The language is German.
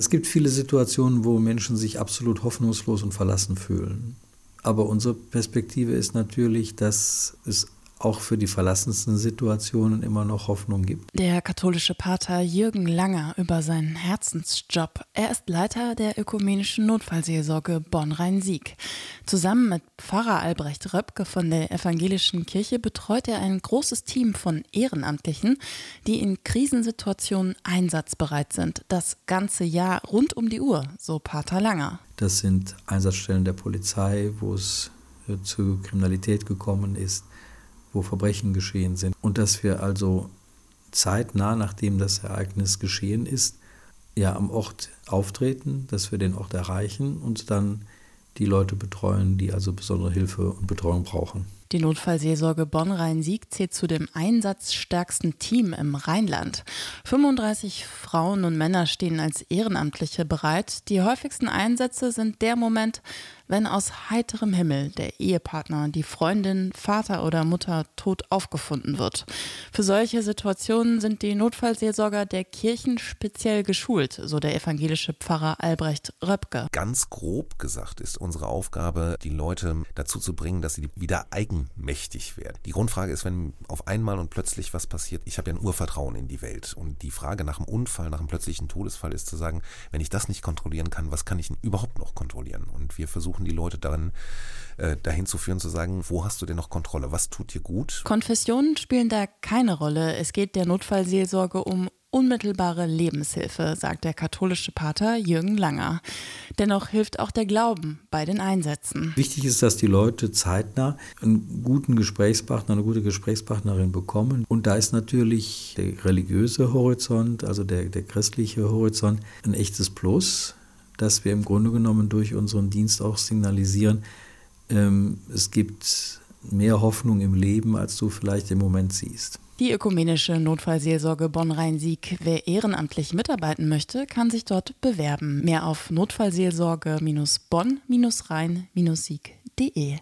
Es gibt viele Situationen, wo Menschen sich absolut hoffnungslos und verlassen fühlen. Aber unsere Perspektive ist natürlich, dass es auch für die verlassensten Situationen immer noch Hoffnung gibt. Der katholische Pater Jürgen Langer über seinen Herzensjob. Er ist Leiter der ökumenischen Notfallseelsorge Bonn-Rhein-Sieg. Zusammen mit Pfarrer Albrecht Röpke von der evangelischen Kirche betreut er ein großes Team von Ehrenamtlichen, die in Krisensituationen einsatzbereit sind. Das ganze Jahr rund um die Uhr, so Pater Langer. Das sind Einsatzstellen der Polizei, wo es zu Kriminalität gekommen ist wo Verbrechen geschehen sind. Und dass wir also zeitnah, nachdem das Ereignis geschehen ist, ja am Ort auftreten, dass wir den Ort erreichen und dann die Leute betreuen, die also besondere Hilfe und Betreuung brauchen. Die Notfallseelsorge Bonn-Rhein-Sieg zählt zu dem einsatzstärksten Team im Rheinland. 35 Frauen und Männer stehen als Ehrenamtliche bereit. Die häufigsten Einsätze sind der Moment, wenn aus heiterem Himmel der Ehepartner, die Freundin, Vater oder Mutter tot aufgefunden wird. Für solche Situationen sind die Notfallseelsorger der Kirchen speziell geschult, so der evangelische Pfarrer Albrecht Röpke. Ganz grob gesagt ist unsere Aufgabe, die Leute dazu zu bringen, dass sie wieder eigenmächtig werden. Die Grundfrage ist, wenn auf einmal und plötzlich was passiert, ich habe ja ein Urvertrauen in die Welt und die Frage nach dem Unfall, nach einem plötzlichen Todesfall ist zu sagen, wenn ich das nicht kontrollieren kann, was kann ich denn überhaupt noch kontrollieren? Wir versuchen versuchen die Leute darin, äh, dahin zu führen, zu sagen, wo hast du denn noch Kontrolle? Was tut dir gut? Konfessionen spielen da keine Rolle. Es geht der Notfallseelsorge um unmittelbare Lebenshilfe, sagt der katholische Pater Jürgen Langer. Dennoch hilft auch der Glauben bei den Einsätzen. Wichtig ist, dass die Leute zeitnah einen guten Gesprächspartner, eine gute Gesprächspartnerin bekommen. Und da ist natürlich der religiöse Horizont, also der, der christliche Horizont, ein echtes Plus dass wir im Grunde genommen durch unseren Dienst auch signalisieren, ähm, es gibt mehr Hoffnung im Leben, als du vielleicht im Moment siehst. Die ökumenische Notfallseelsorge Bonn-Rhein-Sieg. Wer ehrenamtlich mitarbeiten möchte, kann sich dort bewerben. Mehr auf notfallseelsorge-bonn-rhein-sieg.de.